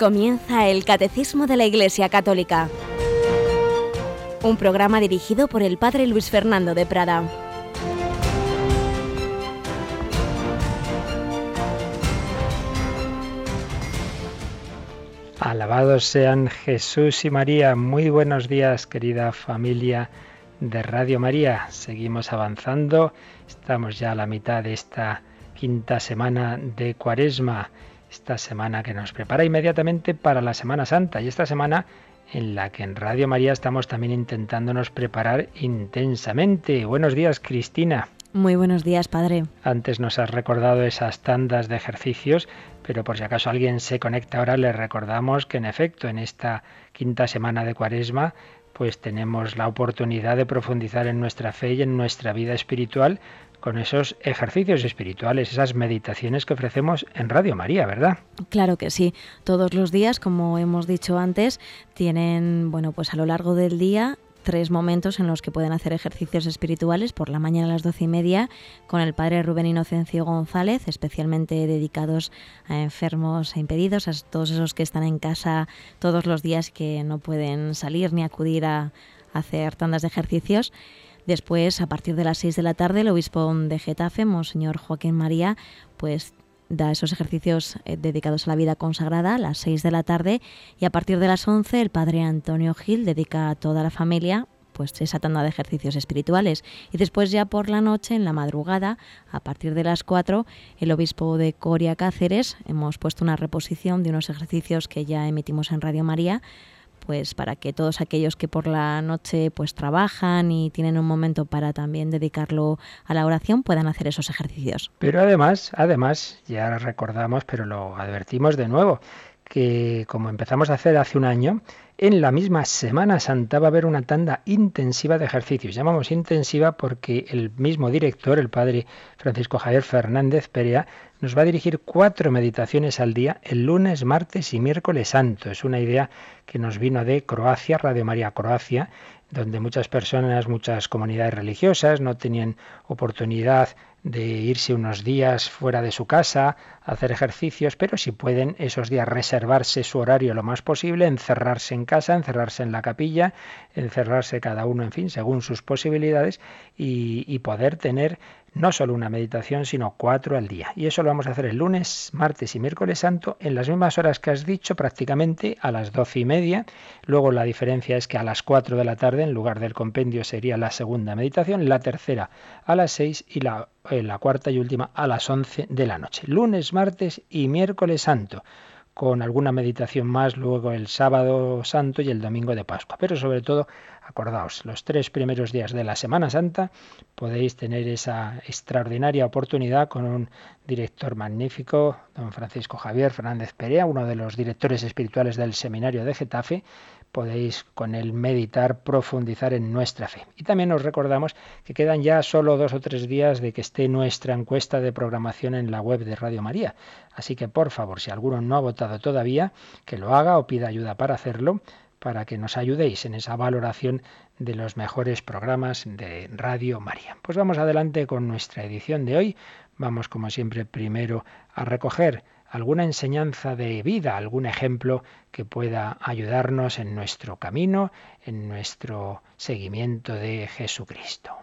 Comienza el Catecismo de la Iglesia Católica, un programa dirigido por el Padre Luis Fernando de Prada. Alabados sean Jesús y María. Muy buenos días, querida familia de Radio María. Seguimos avanzando. Estamos ya a la mitad de esta quinta semana de Cuaresma esta semana que nos prepara inmediatamente para la Semana Santa y esta semana en la que en Radio María estamos también intentándonos preparar intensamente. Buenos días, Cristina. Muy buenos días, padre. Antes nos has recordado esas tandas de ejercicios, pero por si acaso alguien se conecta ahora, le recordamos que en efecto en esta quinta semana de Cuaresma pues tenemos la oportunidad de profundizar en nuestra fe y en nuestra vida espiritual con esos ejercicios espirituales, esas meditaciones que ofrecemos en Radio María, ¿verdad? Claro que sí. Todos los días, como hemos dicho antes, tienen, bueno, pues a lo largo del día tres momentos en los que pueden hacer ejercicios espirituales, por la mañana a las doce y media, con el padre Rubén Inocencio González, especialmente dedicados a enfermos e impedidos, a todos esos que están en casa todos los días que no pueden salir ni acudir a hacer tandas de ejercicios. Después, a partir de las 6 de la tarde, el obispo de Getafe, Monseñor Joaquín María, pues da esos ejercicios eh, dedicados a la vida consagrada a las 6 de la tarde y a partir de las 11 el padre Antonio Gil dedica a toda la familia pues esa tanda de ejercicios espirituales. Y después ya por la noche en la madrugada a partir de las 4 el obispo de Coria Cáceres hemos puesto una reposición de unos ejercicios que ya emitimos en Radio María pues para que todos aquellos que por la noche pues trabajan y tienen un momento para también dedicarlo a la oración puedan hacer esos ejercicios. Pero además, además, ya recordamos, pero lo advertimos de nuevo, que como empezamos a hacer hace un año, en la misma Semana Santa va a haber una tanda intensiva de ejercicios. Llamamos intensiva porque el mismo director, el padre Francisco Javier Fernández Perea, nos va a dirigir cuatro meditaciones al día el lunes, martes y miércoles santo. Es una idea que nos vino de Croacia, Radio María Croacia, donde muchas personas, muchas comunidades religiosas no tenían oportunidad de irse unos días fuera de su casa, hacer ejercicios, pero si pueden esos días reservarse su horario lo más posible, encerrarse en casa, encerrarse en la capilla, encerrarse cada uno, en fin, según sus posibilidades y, y poder tener no solo una meditación, sino cuatro al día. Y eso lo vamos a hacer el lunes, martes y miércoles santo en las mismas horas que has dicho, prácticamente a las doce y media. Luego la diferencia es que a las cuatro de la tarde, en lugar del compendio, sería la segunda meditación, la tercera a las seis y la, eh, la cuarta y última a las once de la noche. Lunes, martes y miércoles santo con alguna meditación más luego el sábado santo y el domingo de Pascua. Pero sobre todo Acordaos, los tres primeros días de la Semana Santa podéis tener esa extraordinaria oportunidad con un director magnífico, don Francisco Javier Fernández Perea, uno de los directores espirituales del Seminario de Getafe. Podéis con él meditar, profundizar en nuestra fe. Y también os recordamos que quedan ya solo dos o tres días de que esté nuestra encuesta de programación en la web de Radio María. Así que por favor, si alguno no ha votado todavía, que lo haga o pida ayuda para hacerlo para que nos ayudéis en esa valoración de los mejores programas de Radio María. Pues vamos adelante con nuestra edición de hoy. Vamos, como siempre, primero a recoger alguna enseñanza de vida, algún ejemplo que pueda ayudarnos en nuestro camino, en nuestro seguimiento de Jesucristo.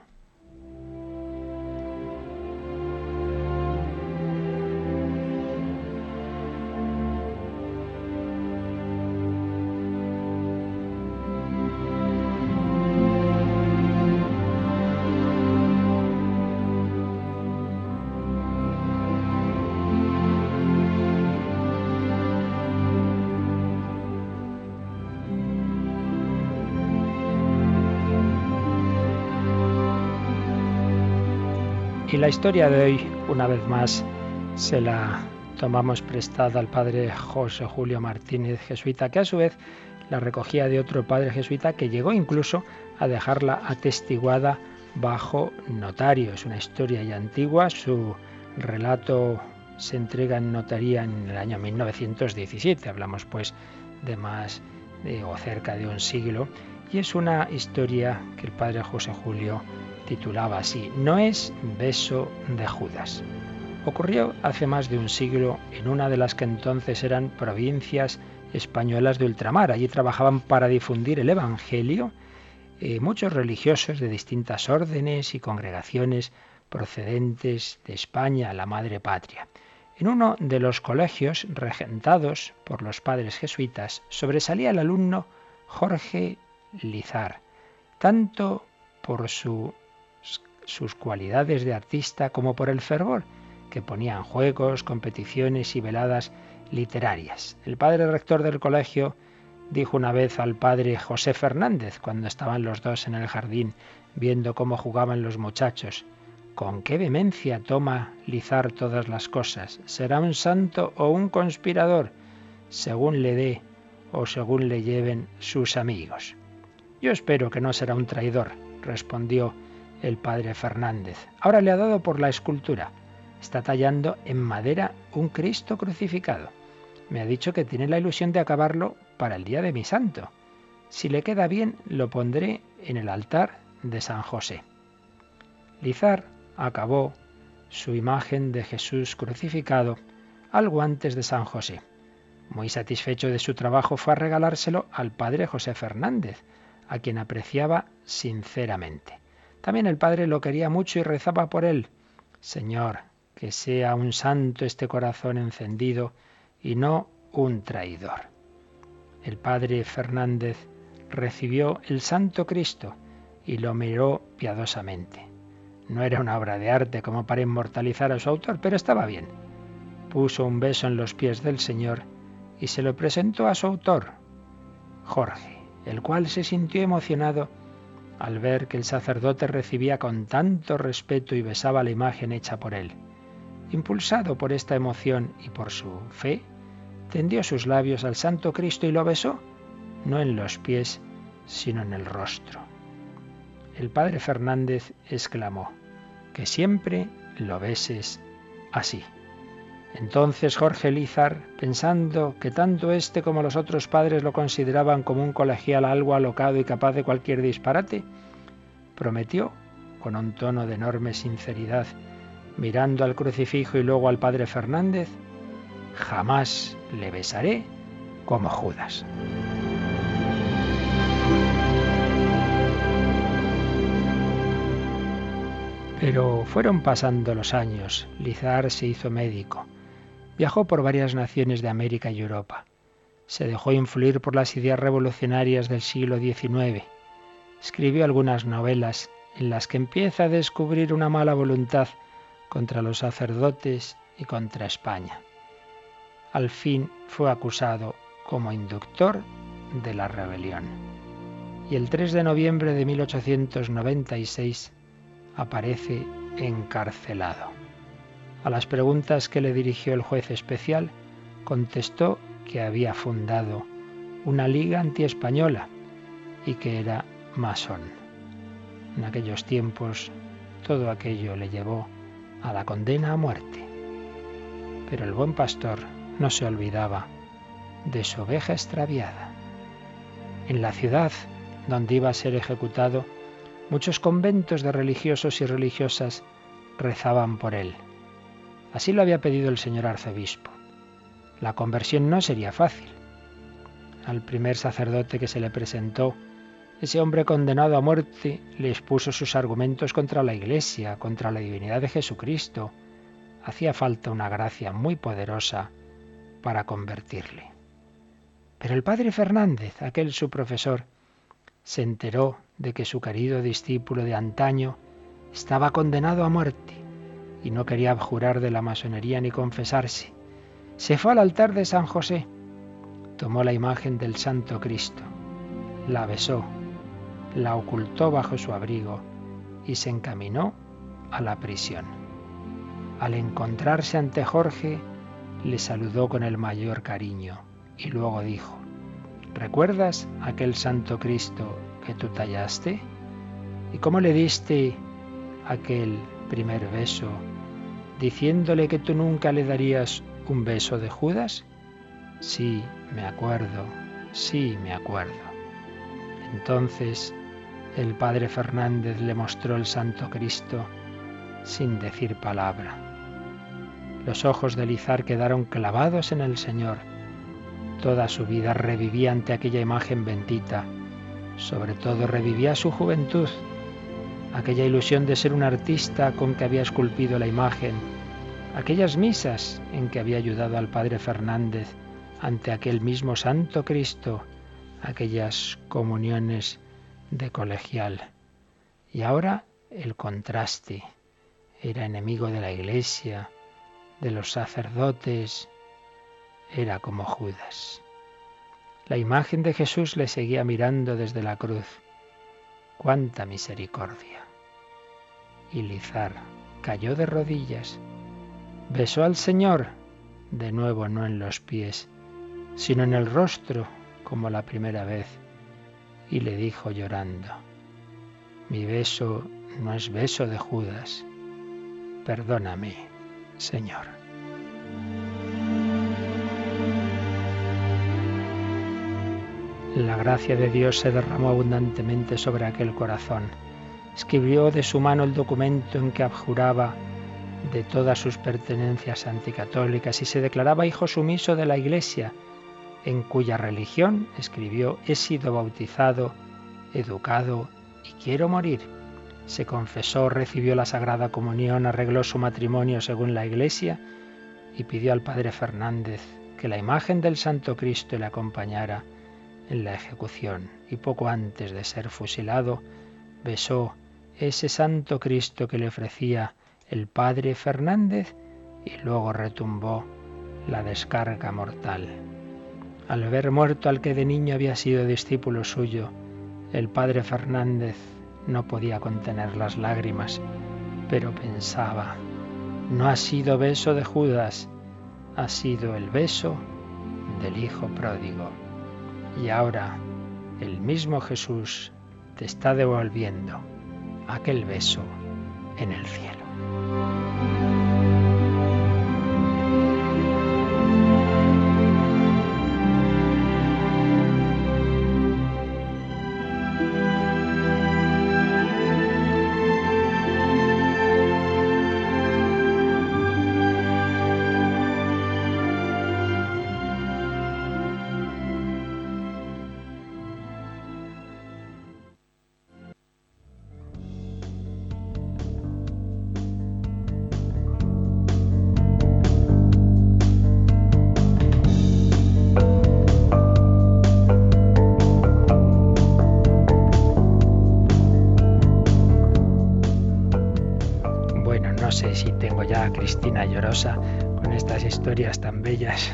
La historia de hoy, una vez más, se la tomamos prestada al padre José Julio Martínez jesuita, que a su vez la recogía de otro padre jesuita que llegó incluso a dejarla atestiguada bajo notario. Es una historia ya antigua, su relato se entrega en notaría en el año 1917, hablamos pues de más de, o cerca de un siglo, y es una historia que el padre José Julio titulaba así, No es beso de Judas. Ocurrió hace más de un siglo en una de las que entonces eran provincias españolas de ultramar. Allí trabajaban para difundir el Evangelio eh, muchos religiosos de distintas órdenes y congregaciones procedentes de España, la madre patria. En uno de los colegios regentados por los padres jesuitas sobresalía el alumno Jorge Lizar, tanto por sus cualidades de artista como por el fervor que ponía en juegos, competiciones y veladas literarias. El padre rector del colegio dijo una vez al padre José Fernández, cuando estaban los dos en el jardín viendo cómo jugaban los muchachos, con qué vehemencia toma Lizar todas las cosas. ¿Será un santo o un conspirador? Según le dé o según le lleven sus amigos. Yo espero que no será un traidor, respondió el padre Fernández. Ahora le ha dado por la escultura. Está tallando en madera un Cristo crucificado. Me ha dicho que tiene la ilusión de acabarlo para el día de mi santo. Si le queda bien, lo pondré en el altar de San José. Lizar acabó su imagen de Jesús crucificado algo antes de San José. Muy satisfecho de su trabajo fue a regalárselo al padre José Fernández, a quien apreciaba sinceramente. También el padre lo quería mucho y rezaba por él. Señor, que sea un santo este corazón encendido y no un traidor. El padre Fernández recibió el Santo Cristo y lo miró piadosamente. No era una obra de arte como para inmortalizar a su autor, pero estaba bien. Puso un beso en los pies del Señor y se lo presentó a su autor, Jorge, el cual se sintió emocionado al ver que el sacerdote recibía con tanto respeto y besaba la imagen hecha por él. Impulsado por esta emoción y por su fe, tendió sus labios al Santo Cristo y lo besó, no en los pies, sino en el rostro. El padre Fernández exclamó, que siempre lo beses así. Entonces Jorge Lizar, pensando que tanto este como los otros padres lo consideraban como un colegial algo alocado y capaz de cualquier disparate, prometió, con un tono de enorme sinceridad, mirando al crucifijo y luego al padre Fernández, jamás le besaré como Judas. Pero fueron pasando los años. Lizar se hizo médico. Viajó por varias naciones de América y Europa. Se dejó influir por las ideas revolucionarias del siglo XIX. Escribió algunas novelas en las que empieza a descubrir una mala voluntad contra los sacerdotes y contra España. Al fin fue acusado como inductor de la rebelión. Y el 3 de noviembre de 1896 aparece encarcelado. A las preguntas que le dirigió el juez especial, contestó que había fundado una liga antiespañola y que era masón. En aquellos tiempos todo aquello le llevó a la condena a muerte. Pero el buen pastor no se olvidaba de su oveja extraviada. En la ciudad donde iba a ser ejecutado, muchos conventos de religiosos y religiosas rezaban por él. Así lo había pedido el señor arzobispo. La conversión no sería fácil. Al primer sacerdote que se le presentó, ese hombre condenado a muerte le expuso sus argumentos contra la Iglesia, contra la divinidad de Jesucristo. Hacía falta una gracia muy poderosa para convertirle. Pero el padre Fernández, aquel su profesor, se enteró de que su querido discípulo de antaño estaba condenado a muerte y no quería abjurar de la masonería ni confesarse. Se fue al altar de San José, tomó la imagen del Santo Cristo, la besó la ocultó bajo su abrigo y se encaminó a la prisión. Al encontrarse ante Jorge, le saludó con el mayor cariño y luego dijo, ¿recuerdas aquel Santo Cristo que tú tallaste? ¿Y cómo le diste aquel primer beso, diciéndole que tú nunca le darías un beso de Judas? Sí, me acuerdo, sí, me acuerdo. Entonces el padre Fernández le mostró el Santo Cristo sin decir palabra. Los ojos de Lizar quedaron clavados en el Señor Toda su vida revivía ante aquella imagen bendita. Sobre todo revivía su juventud, aquella ilusión de ser un artista con que había esculpido la imagen, aquellas misas en que había ayudado al padre Fernández ante aquel mismo Santo Cristo, aquellas comuniones de colegial. Y ahora el contraste. Era enemigo de la iglesia, de los sacerdotes, era como Judas. La imagen de Jesús le seguía mirando desde la cruz. ¡Cuánta misericordia! Y Lizar cayó de rodillas, besó al Señor, de nuevo no en los pies, sino en el rostro, como la primera vez, y le dijo llorando, mi beso no es beso de Judas, perdóname, Señor. La gracia de Dios se derramó abundantemente sobre aquel corazón. Escribió de su mano el documento en que abjuraba de todas sus pertenencias anticatólicas y se declaraba hijo sumiso de la Iglesia, en cuya religión, escribió, he sido bautizado, educado y quiero morir. Se confesó, recibió la Sagrada Comunión, arregló su matrimonio según la Iglesia y pidió al Padre Fernández que la imagen del Santo Cristo le acompañara en la ejecución y poco antes de ser fusilado besó ese santo Cristo que le ofrecía el padre Fernández y luego retumbó la descarga mortal. Al ver muerto al que de niño había sido discípulo suyo, el padre Fernández no podía contener las lágrimas, pero pensaba, no ha sido beso de Judas, ha sido el beso del Hijo pródigo. Y ahora el mismo Jesús te está devolviendo aquel beso en el cielo. Historias tan bellas.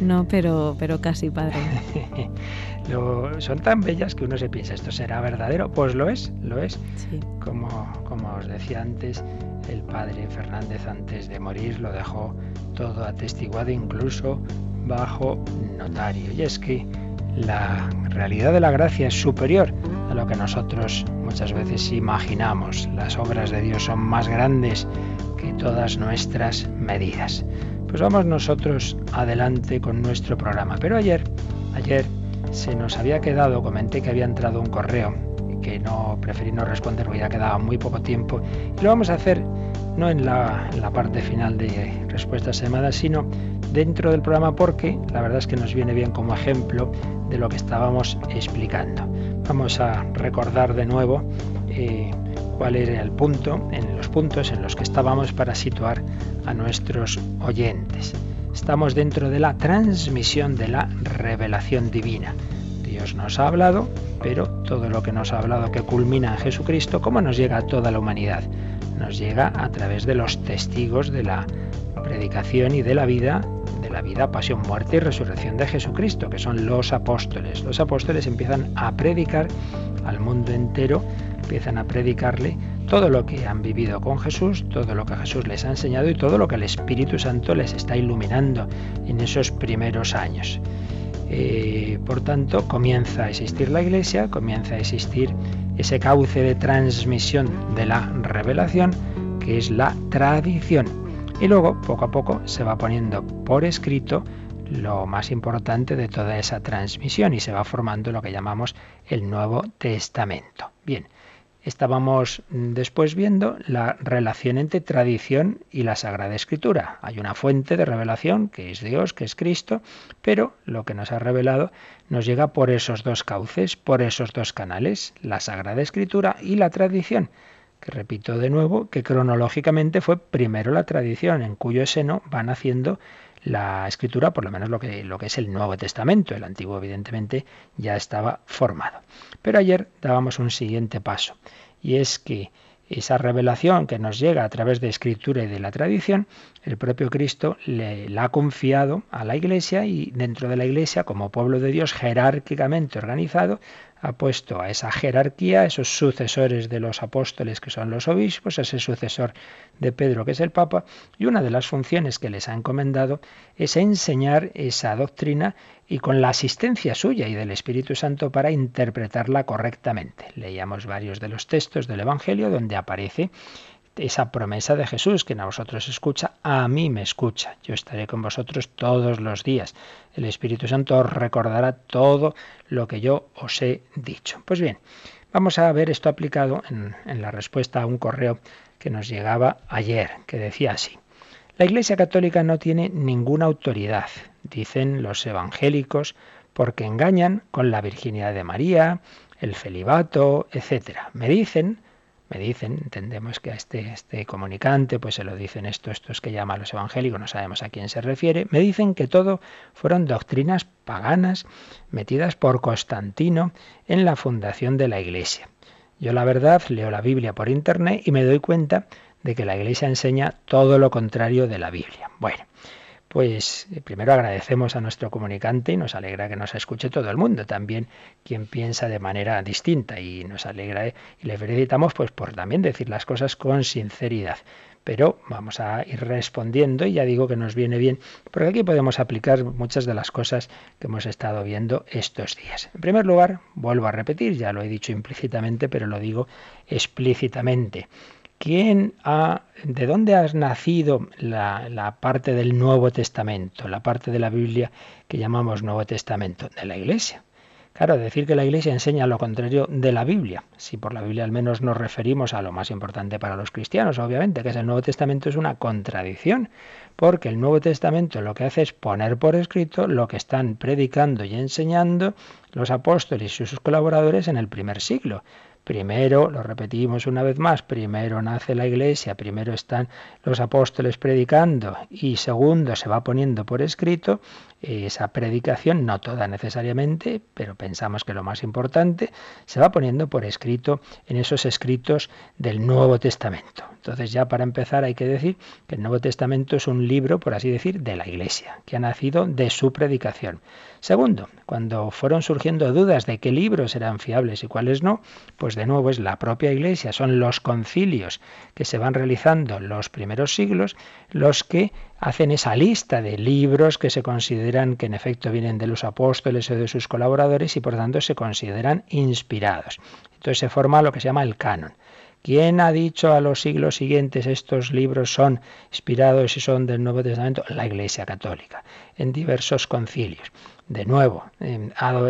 No, pero, pero casi, padre. son tan bellas que uno se piensa, ¿esto será verdadero? Pues lo es, lo es. Como, como os decía antes, el padre Fernández antes de morir lo dejó todo atestiguado, incluso bajo notario. Y es que la realidad de la gracia es superior a lo que nosotros muchas veces imaginamos. Las obras de Dios son más grandes que todas nuestras medidas. Pues vamos nosotros adelante con nuestro programa. Pero ayer, ayer se nos había quedado, comenté que había entrado un correo que no preferí no responder porque ya quedaba muy poco tiempo y lo vamos a hacer no en la, parte final de respuestas llamadas, sino dentro del programa porque la verdad es que nos viene bien como ejemplo de lo que estábamos explicando. Vamos a recordar de nuevo eh, cuál era el punto, en los puntos en los que estábamos para situar a nuestros oyentes. Estamos dentro de la transmisión de la revelación divina. Dios nos ha hablado, pero todo lo que nos ha hablado que culmina en Jesucristo, ¿cómo nos llega a toda la humanidad? Nos llega a través de los testigos de la predicación y de la vida, de la vida, pasión, muerte y resurrección de Jesucristo, que son los apóstoles. Los apóstoles empiezan a predicar al mundo entero empiezan a predicarle todo lo que han vivido con Jesús, todo lo que Jesús les ha enseñado y todo lo que el Espíritu Santo les está iluminando en esos primeros años. Eh, por tanto, comienza a existir la Iglesia, comienza a existir ese cauce de transmisión de la revelación, que es la tradición. Y luego, poco a poco, se va poniendo por escrito lo más importante de toda esa transmisión y se va formando lo que llamamos el Nuevo Testamento. Bien, estábamos después viendo la relación entre tradición y la Sagrada Escritura. Hay una fuente de revelación que es Dios, que es Cristo, pero lo que nos ha revelado nos llega por esos dos cauces, por esos dos canales, la Sagrada Escritura y la tradición que repito de nuevo, que cronológicamente fue primero la tradición, en cuyo seno van haciendo la escritura, por lo menos lo que, lo que es el Nuevo Testamento. El Antiguo, evidentemente, ya estaba formado. Pero ayer dábamos un siguiente paso, y es que esa revelación que nos llega a través de escritura y de la tradición, el propio Cristo le, la ha confiado a la Iglesia y dentro de la Iglesia, como pueblo de Dios jerárquicamente organizado, ha puesto a esa jerarquía, esos sucesores de los apóstoles que son los obispos, ese sucesor de Pedro que es el Papa, y una de las funciones que les ha encomendado es enseñar esa doctrina y con la asistencia suya y del Espíritu Santo para interpretarla correctamente. Leíamos varios de los textos del Evangelio donde aparece esa promesa de Jesús, que a vosotros escucha, a mí me escucha. Yo estaré con vosotros todos los días. El Espíritu Santo os recordará todo lo que yo os he dicho. Pues bien, vamos a ver esto aplicado en, en la respuesta a un correo que nos llegaba ayer, que decía así. La Iglesia Católica no tiene ninguna autoridad, dicen los evangélicos, porque engañan con la virginidad de María, el celibato, etc. Me dicen me dicen, entendemos que a este, este comunicante pues se lo dicen esto, estos que llaman los evangélicos, no sabemos a quién se refiere, me dicen que todo fueron doctrinas paganas metidas por Constantino en la fundación de la Iglesia. Yo la verdad leo la Biblia por internet y me doy cuenta de que la Iglesia enseña todo lo contrario de la Biblia. Bueno, pues eh, primero agradecemos a nuestro comunicante y nos alegra que nos escuche todo el mundo, también quien piensa de manera distinta y nos alegra eh, y le felicitamos pues por también decir las cosas con sinceridad. Pero vamos a ir respondiendo y ya digo que nos viene bien, porque aquí podemos aplicar muchas de las cosas que hemos estado viendo estos días. En primer lugar, vuelvo a repetir, ya lo he dicho implícitamente, pero lo digo explícitamente. ¿Quién ha, ¿De dónde has nacido la, la, parte del Nuevo Testamento, la parte de la Biblia que llamamos Nuevo Testamento? De la Iglesia. Claro, decir que la Iglesia enseña lo contrario de la Biblia. Si por la Biblia al menos nos referimos a lo más importante para los cristianos, obviamente, que es el Nuevo Testamento, es una contradicción, porque el Nuevo Testamento lo que hace es poner por escrito lo que están predicando y enseñando los apóstoles y sus colaboradores en el primer siglo. Primero, lo repetimos una vez más, primero nace la iglesia, primero están los apóstoles predicando y segundo se va poniendo por escrito esa predicación, no toda necesariamente, pero pensamos que lo más importante, se va poniendo por escrito en esos escritos del Nuevo Testamento. Entonces ya para empezar hay que decir que el Nuevo Testamento es un libro, por así decir, de la Iglesia, que ha nacido de su predicación. Segundo, cuando fueron surgiendo dudas de qué libros eran fiables y cuáles no, pues de nuevo es la propia Iglesia, son los concilios que se van realizando los primeros siglos los que hacen esa lista de libros que se consideran que en efecto vienen de los apóstoles o de sus colaboradores y por tanto se consideran inspirados. Entonces se forma lo que se llama el canon. ¿Quién ha dicho a los siglos siguientes estos libros son inspirados y son del Nuevo Testamento? La Iglesia Católica, en diversos concilios. De nuevo, a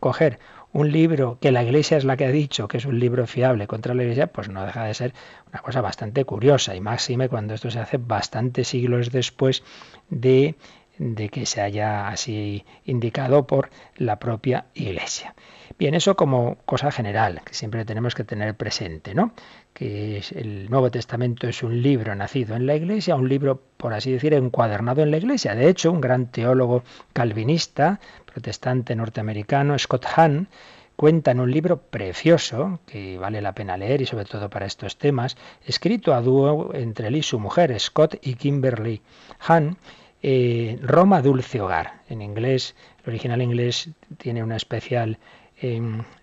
coger un libro que la Iglesia es la que ha dicho que es un libro fiable contra la Iglesia, pues no deja de ser una cosa bastante curiosa, y máxime cuando esto se hace bastantes siglos después de, de que se haya así indicado por la propia Iglesia. Bien, eso como cosa general, que siempre tenemos que tener presente, ¿no? Que el Nuevo Testamento es un libro nacido en la Iglesia, un libro, por así decir, encuadernado en la Iglesia. De hecho, un gran teólogo calvinista, protestante norteamericano, Scott Hahn, cuenta en un libro precioso, que vale la pena leer y sobre todo para estos temas, escrito a dúo entre él y su mujer, Scott y Kimberly Hahn, eh, Roma Dulce Hogar. En inglés, el original inglés tiene una especial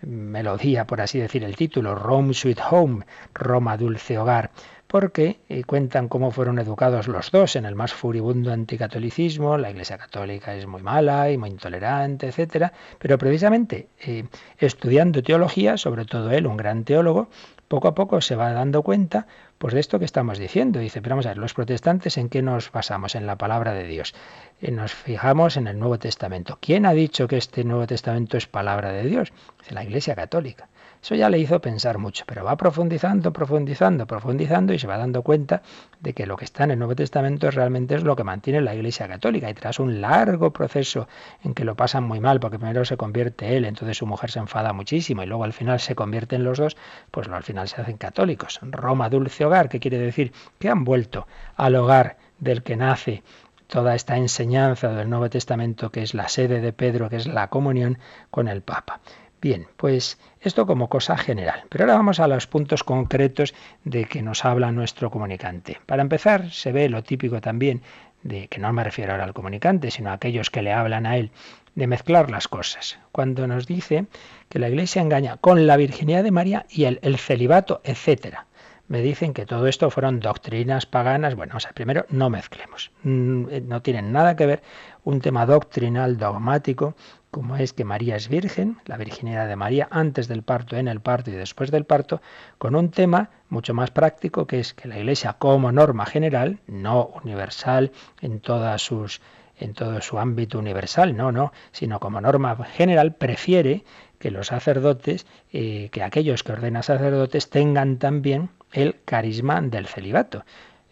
melodía, por así decir, el título, Rome Sweet Home, Roma Dulce Hogar, porque eh, cuentan cómo fueron educados los dos en el más furibundo anticatolicismo, la Iglesia Católica es muy mala y muy intolerante, etcétera, pero precisamente eh, estudiando teología, sobre todo él, un gran teólogo, poco a poco se va dando cuenta Pues de esto que estamos diciendo, dice, pero vamos a ver, los protestantes en qué nos basamos, en la palabra de Dios. Y nos fijamos en el Nuevo Testamento. ¿Quién ha dicho que este Nuevo Testamento es palabra de Dios? Es la Iglesia Católica. Eso ya le hizo pensar mucho, pero va profundizando, profundizando, profundizando y se va dando cuenta de que lo que está en el Nuevo Testamento realmente es lo que mantiene la Iglesia Católica. Y tras un largo proceso en que lo pasan muy mal, porque primero se convierte él, entonces su mujer se enfada muchísimo y luego al final se convierten los dos, pues al final se hacen católicos. Roma dulce hogar, ¿qué quiere decir? Que han vuelto al hogar del que nace toda esta enseñanza del Nuevo Testamento, que es la sede de Pedro, que es la comunión con el Papa. Bien, pues esto como cosa general. Pero ahora vamos a los puntos concretos de que nos habla nuestro comunicante. Para empezar, se ve lo típico también de que no me refiero ahora al comunicante, sino a aquellos que le hablan a él, de mezclar las cosas. Cuando nos dice que la Iglesia engaña con la virginidad de María y el, el celibato, etcétera me dicen que todo esto fueron doctrinas paganas. Bueno, o sea, primero no mezclemos. Mm, eh, no tienen nada que ver un tema doctrinal, dogmático, como es que María es virgen, la virginidad de María antes del parto, en el parto y después del parto, con un tema mucho más práctico que es que la Iglesia como norma general, no universal en todas sus en todo su ámbito universal, no, no, sino como norma general prefiere que los sacerdotes, eh, que aquellos que ordenan sacerdotes tengan también el carisma del celibato.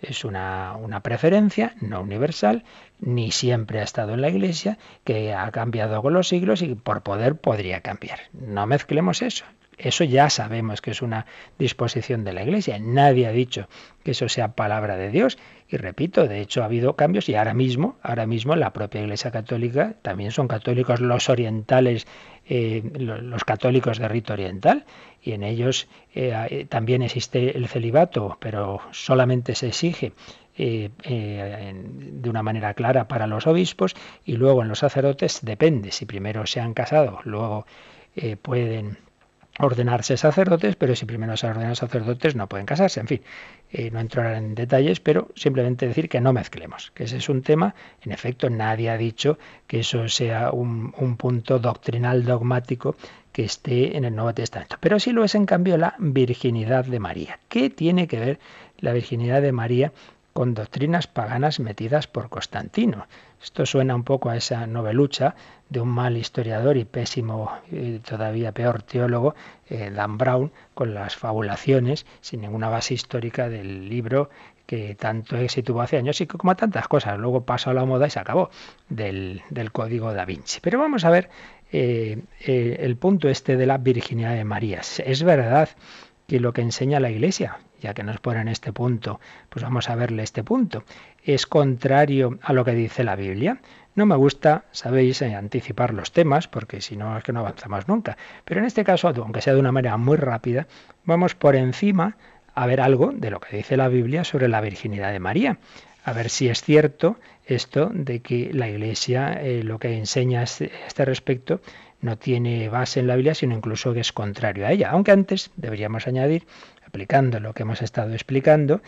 Es una, una, preferencia no universal, ni siempre ha estado en la Iglesia, que ha cambiado con los siglos y por poder podría cambiar. No mezclemos eso. Eso ya sabemos que es una disposición de la Iglesia. Nadie ha dicho que eso sea palabra de Dios. Y repito, de hecho ha habido cambios y ahora mismo, ahora mismo la propia Iglesia Católica también son católicos los orientales, eh, los católicos de rito oriental, y en ellos eh, eh, también existe el celibato, pero solamente se exige de una manera clara para los obispos y luego en los sacerdotes depende si primero se han casado, luego pueden ordenarse sacerdotes, pero si primero se ordenan sacerdotes no pueden casarse. En fin, eh, no entro en detalles, pero simplemente decir que no mezclemos, que ese es un tema, en efecto, nadie ha dicho que eso sea un, un punto doctrinal dogmático que esté en el Nuevo Testamento. Pero sí lo es, en cambio, la virginidad de María. ¿Qué tiene que ver la virginidad de María con doctrinas paganas metidas por Constantino? Esto suena un poco a esa novelucha de un mal historiador y pésimo, y todavía peor teólogo, eh, Dan Brown, con las fabulaciones, sin ninguna base histórica del libro que tanto éxito tuvo hace años y que como tantas cosas, luego pasó a la moda y se acabó del, código da Vinci. Pero vamos a ver eh, eh, el punto este de la virginidad de María. Es verdad que lo que enseña la Iglesia, ya que nos ponen este punto, pues vamos a verle este punto es contrario a lo que dice la Biblia. No me gusta, sabéis, eh, anticipar los temas, porque si no es que no avanzamos nunca. Pero en este caso, aunque sea de una manera muy rápida, vamos por encima a ver algo de lo que dice la Biblia sobre la virginidad de María. A ver si es cierto esto de que la Iglesia eh, lo que enseña a este, este respecto no tiene base en la Biblia, sino incluso que es contrario a ella. Aunque antes deberíamos añadir, aplicando lo que hemos estado explicando,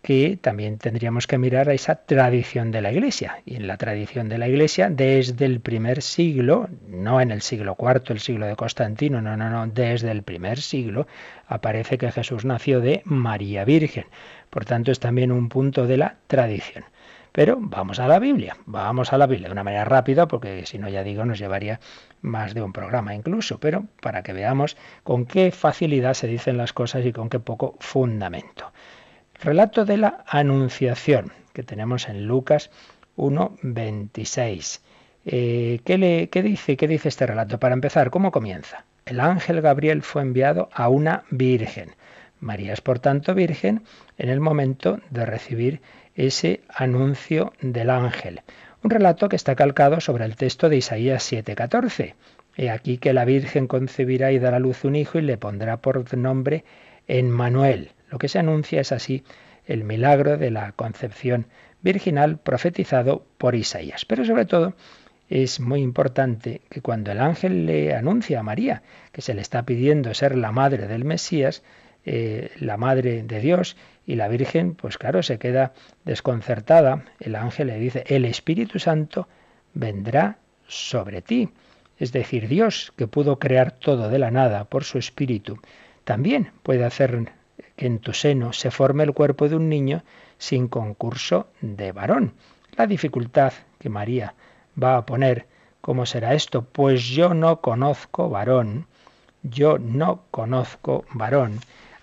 que también tendríamos que mirar a esa tradición de la Iglesia. Y en la tradición de la Iglesia, desde el primer siglo, no en el siglo IV, el siglo de Constantino, no, no, no, desde el primer siglo, aparece que Jesús nació de María Virgen. Por tanto, es también un punto de la tradición. Pero vamos a la Biblia, vamos a la Biblia de una manera rápida, porque si no, ya digo, nos llevaría más de un programa incluso, pero para que veamos con qué facilidad se dicen las cosas y con qué poco fundamento. Relato de la Anunciación que tenemos en Lucas 1.26. Eh, ¿qué, ¿Qué dice? ¿Qué dice este relato? Para empezar, ¿cómo comienza? El ángel Gabriel fue enviado a una virgen. María es por tanto virgen en el momento de recibir ese anuncio del ángel. Un relato que está calcado sobre el texto de Isaías 7:14. He aquí que la Virgen concebirá y dará a luz un hijo y le pondrá por nombre Emmanuel. Lo que se anuncia es así el milagro de la concepción virginal profetizado por Isaías. Pero sobre todo es muy importante que cuando el ángel le anuncia a María que se le está pidiendo ser la madre del Mesías, eh, la madre de Dios, y la Virgen, pues claro, se queda desconcertada. El ángel le dice, el Espíritu Santo vendrá sobre ti. Es decir, Dios, que pudo crear todo de la nada por su Espíritu, también puede hacer que en tu seno se forme el cuerpo de un niño sin concurso de varón. La dificultad que María va a poner, ¿cómo será esto? Pues yo no conozco varón, yo no conozco varón.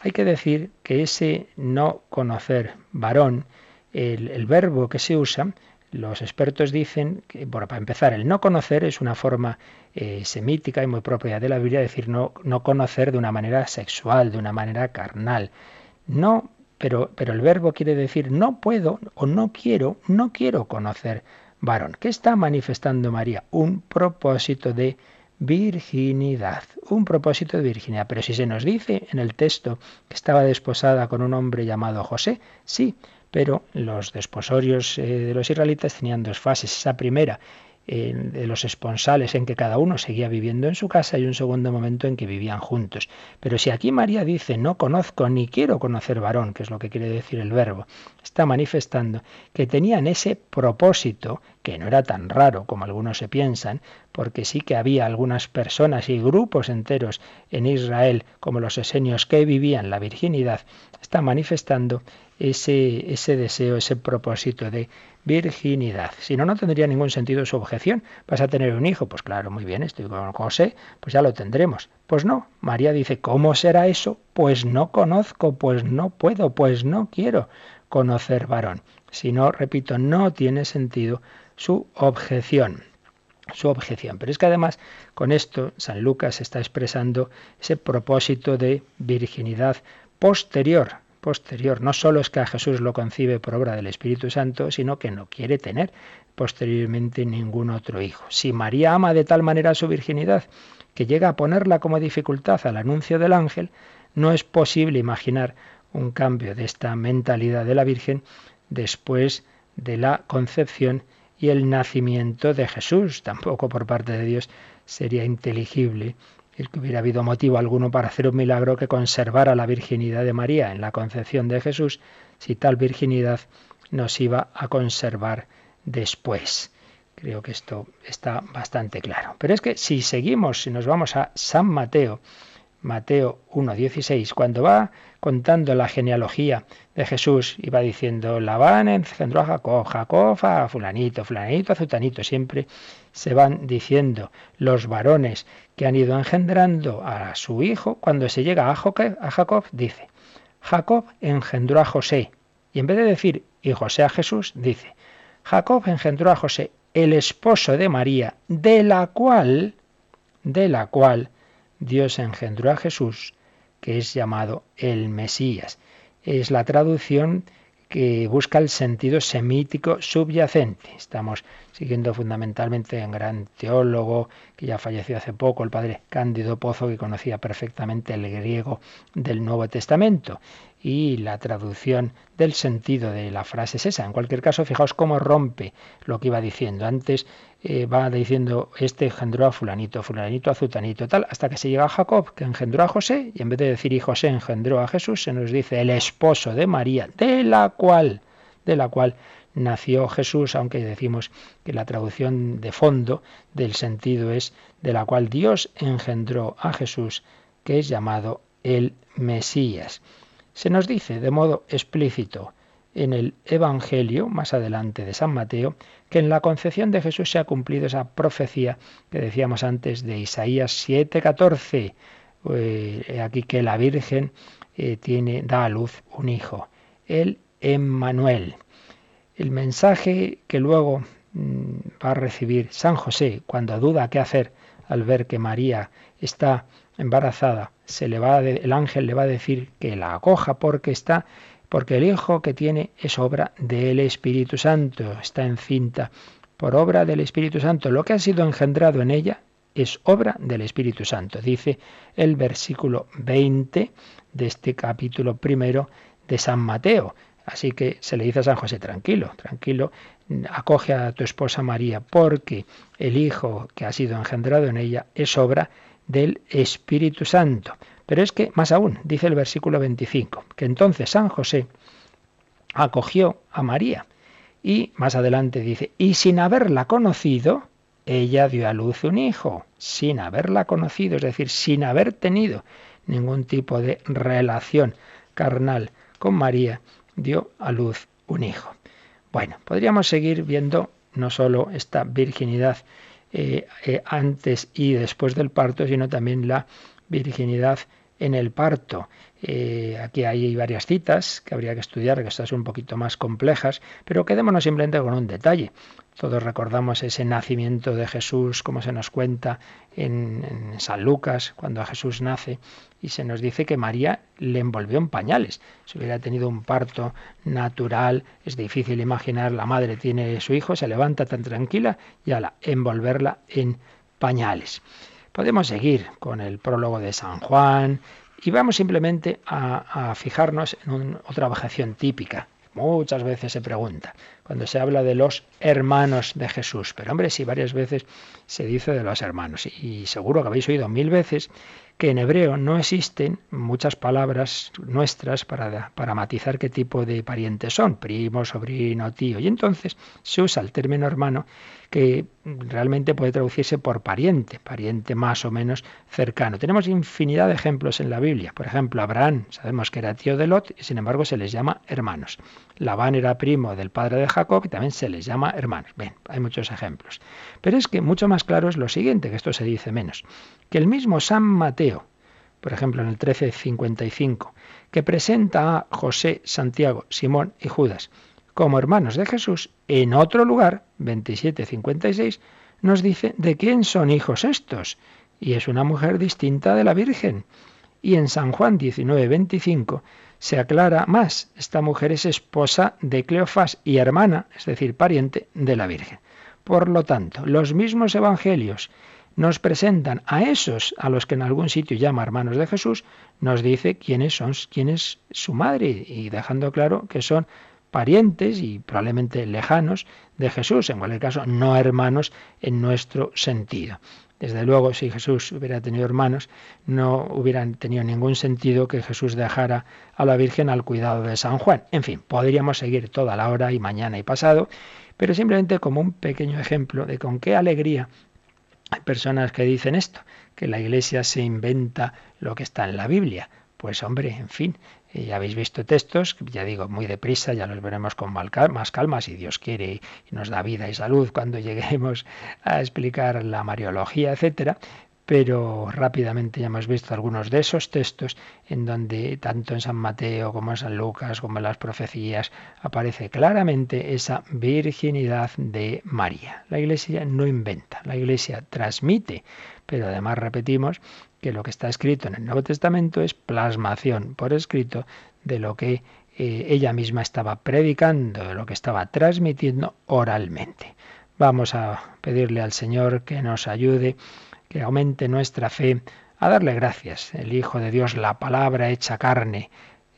Hay que decir que ese no conocer varón, el, verbo que se usa, los expertos dicen que, para empezar, el no conocer es una forma eh, semítica y muy propia de la Biblia, decir no, no conocer de una manera sexual, de una manera carnal. No, pero, pero el verbo quiere decir no puedo o no quiero, no quiero conocer varón. ¿Qué está manifestando María? Un propósito de virginidad, un propósito de virginidad. Pero si se nos dice en el texto que estaba desposada con un hombre llamado José, sí, pero los desposorios eh, de los israelitas tenían dos fases. Esa primera, de los esponsales en que cada uno seguía viviendo en su casa y un segundo momento en que vivían juntos. Pero si aquí María dice no conozco ni quiero conocer varón, que es lo que quiere decir el verbo, está manifestando que tenían ese propósito, que no era tan raro como algunos se piensan, porque sí que había algunas personas y grupos enteros en Israel, como los esenios, que vivían la virginidad, está manifestando ese, ese deseo, ese propósito de virginidad. Si no, no tendría ningún sentido su objeción. ¿Vas a tener un hijo? Pues claro, muy bien, estoy con José, pues ya lo tendremos. Pues no, María dice, ¿cómo será eso? Pues no conozco, pues no puedo, pues no quiero conocer varón. Si no, repito, no tiene sentido su objeción su objeción. Pero es que además con esto San Lucas está expresando ese propósito de virginidad posterior posterior. No solo es que a Jesús lo concibe por obra del Espíritu Santo, sino que no quiere tener posteriormente ningún otro hijo. Si María ama de tal manera su virginidad que llega a ponerla como dificultad al anuncio del ángel, no es posible imaginar un cambio de esta mentalidad de la Virgen después de la concepción y el nacimiento de Jesús. Tampoco por parte de Dios sería inteligible el que hubiera habido motivo alguno para hacer un milagro que conservara la virginidad de María en la concepción de Jesús, si tal virginidad nos iba a conservar después. Creo que esto está bastante claro. Pero es que si seguimos, si nos vamos a San Mateo, Mateo 1.16, cuando va contando la genealogía de Jesús y va diciendo, Labán engendró a Jacob, Jacob a fulanito, fulanito a zutanito, siempre se van diciendo los varones que han ido engendrando a su hijo, cuando se llega a Jacob, dice, Jacob engendró a José, y en vez de decir, y José a Jesús, dice, Jacob engendró a José, el esposo de María, de la cual, de la cual Dios engendró a Jesús, que es llamado el Mesías. Es la traducción que busca el sentido semítico subyacente. Estamos siguiendo fundamentalmente a un gran teólogo que ya falleció hace poco, el padre Cándido Pozo, que conocía perfectamente el griego del Nuevo Testamento. Y la traducción del sentido de la frase es esa. En cualquier caso, fijaos cómo rompe lo que iba diciendo. Antes eh, va diciendo, este engendró a fulanito, fulanito a zutanito, tal, hasta que se llega a Jacob, que engendró a José, y en vez de decir y José engendró a Jesús, se nos dice el esposo de María, de la cual, de la cual nació Jesús, aunque decimos que la traducción de fondo del sentido es de la cual Dios engendró a Jesús, que es llamado el Mesías. Se nos dice de modo explícito en el Evangelio, más adelante de San Mateo, que en la concepción de Jesús se ha cumplido esa profecía que decíamos antes de Isaías 7:14, eh, aquí que la Virgen eh, tiene, da a luz un hijo, el Emmanuel. El mensaje que luego mm, va a recibir San José cuando duda qué hacer al ver que María está embarazada, se le va el ángel le va a decir que la acoja porque está porque el hijo que tiene es obra del Espíritu Santo, está encinta por obra del Espíritu Santo. Lo que ha sido engendrado en ella es obra del Espíritu Santo, dice el versículo 20 de este capítulo primero de San Mateo. Así que se le dice a San José, tranquilo, tranquilo, acoge a tu esposa María, porque el Hijo que ha sido engendrado en ella es obra del Espíritu Santo. Pero es que, más aún, dice el versículo 25, que entonces San José acogió a María. Y más adelante dice, y sin haberla conocido, ella dio a luz un hijo, sin haberla conocido, es decir, sin haber tenido ningún tipo de relación carnal con María, dio a luz un hijo. Bueno, podríamos seguir viendo no solo esta virginidad eh, eh, antes y después del parto, sino también la virginidad en el parto. Eh, aquí hay varias citas que habría que estudiar, que estas son un poquito más complejas, pero quedémonos simplemente con un detalle. Todos recordamos ese nacimiento de Jesús, como se nos cuenta en, en, San Lucas, cuando Jesús nace, y se nos dice que María le envolvió en pañales. Si hubiera tenido un parto natural, es difícil imaginar, la madre tiene su hijo, se levanta tan tranquila y a la envolverla en pañales. Podemos seguir con el prólogo de San Juan y vamos simplemente a, fijarnos en otra objeción típica. Muchas veces se pregunta, cuando se habla de los hermanos de Jesús, pero hombre, sí, varias veces se dice de los hermanos, y seguro que habéis oído mil veces que en hebreo no existen muchas palabras nuestras para, para matizar qué tipo de parientes son, primo, sobrino, tío, y entonces se usa el término hermano que realmente puede traducirse por pariente, pariente más o menos cercano. Tenemos infinidad de ejemplos en la Biblia. Por ejemplo, Abraham, sabemos que era tío de Lot y sin embargo se les llama hermanos. Labán era primo del padre de Jacob y también se les llama hermanos. Ven, hay muchos ejemplos. Pero es que mucho más claro es lo siguiente, que esto se dice menos, que el mismo San Mateo, por ejemplo en el 1355, que presenta a José, Santiago, Simón y Judas como hermanos de Jesús, en otro lugar, 27.56, nos dice de quién son hijos estos. Y es una mujer distinta de la Virgen. Y en San Juan 19.25 se aclara más. Esta mujer es esposa de Cleofás y hermana, es decir, pariente de la Virgen. Por lo tanto, los mismos evangelios nos presentan a esos a los que en algún sitio llama hermanos de Jesús, nos dice quiénes son, quién es su madre y dejando claro que son parientes y probablemente lejanos de Jesús, en cualquier caso no hermanos en nuestro sentido. Desde luego, si Jesús hubiera tenido hermanos, no hubieran tenido ningún sentido que Jesús dejara a la Virgen al cuidado de San Juan. En fin, podríamos seguir toda la hora y mañana y pasado, pero simplemente como un pequeño ejemplo de con qué alegría hay personas que dicen esto, que la Iglesia se inventa lo que está en la Biblia. Pues hombre, en fin, ya habéis visto textos, ya digo, muy deprisa, ya los veremos con más calma, si Dios quiere y nos da vida y salud cuando lleguemos a explicar la Mariología, etcétera. Pero rápidamente ya hemos visto algunos de esos textos en donde tanto en San Mateo como en San Lucas como en las profecías aparece claramente esa virginidad de María. La Iglesia no inventa, la Iglesia transmite, pero además repetimos que lo que está escrito en el Nuevo Testamento es plasmación por escrito de lo que eh, ella misma estaba predicando, de lo que estaba transmitiendo oralmente. Vamos a pedirle al Señor que nos ayude, que aumente nuestra fe, a darle gracias. El Hijo de Dios, la palabra hecha carne,